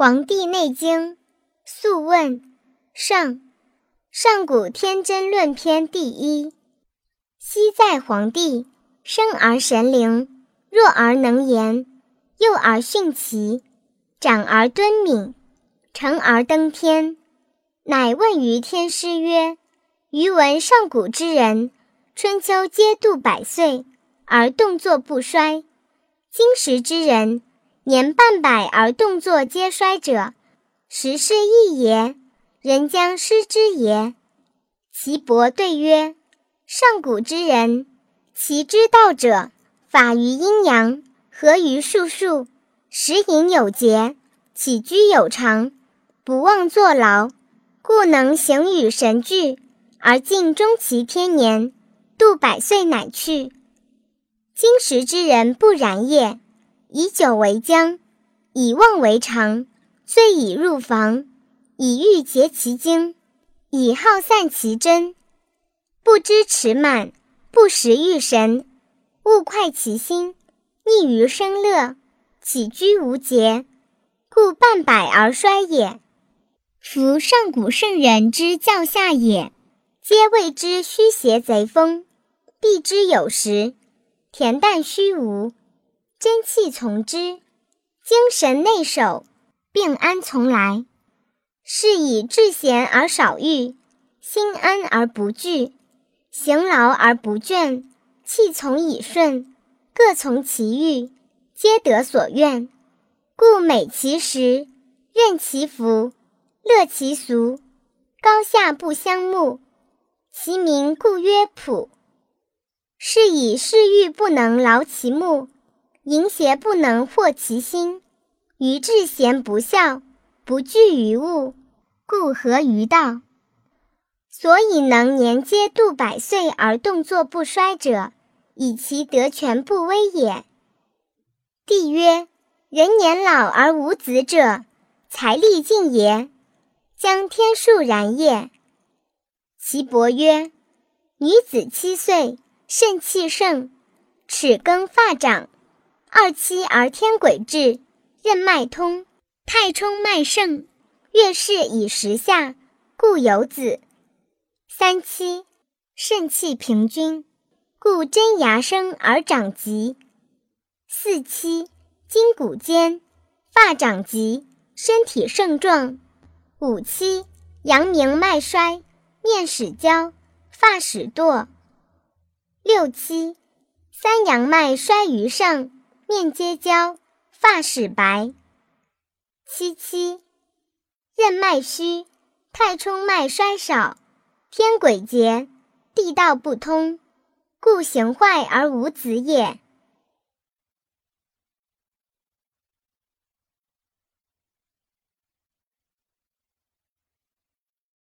黄帝内经·素问·上，上古天真论篇第一。昔在黄帝，生而神灵，弱而能言，幼而徇齐，长而敦敏，成而登天。乃问于天师曰：“余闻上古之人，春秋皆度百岁，而动作不衰；今时之人，”年半百而动作皆衰者，时是易也。人将失之也。岐伯对曰：上古之人，其之道者，法于阴阳，合于术数，食饮有节，起居有常，不忘坐劳，故能行与神俱，而尽终其天年，度百岁乃去。今时之人不然也。以酒为浆，以妄为常，醉以入房，以欲竭其精，以好散其真，不知持满，不识欲神，勿快其心，逆于生乐，起居无节，故半百而衰也。夫上古圣人之教下也，皆谓之虚邪贼风，避之有时，恬淡虚无。真气从之，精神内守，病安从来。是以志闲而少欲，心安而不惧，行劳而不倦，气从以顺，各从其欲，皆得所愿。故美其食，任其服，乐其俗，高下不相慕。其名故曰朴。是以嗜欲不能劳其目。淫邪不能惑其心，于志贤不孝，不惧于物，故合于道。所以能年皆度百岁而动作不衰者，以其德全不危也。帝曰：人年老而无子者，财力尽也，将天数然也。岐伯曰：女子七岁，肾气盛，齿更发长。二七而天癸至，任脉通，太冲脉盛，月事以时下，故有子。三七肾气平均，故真牙生而长疾。四七筋骨坚，发长疾，身体盛壮。五七阳明脉衰，面始焦，发始堕。六七三阳脉衰于上。面皆焦，发始白。七七，任脉虚，太冲脉衰少，天鬼竭，地道不通，故行坏而无子也。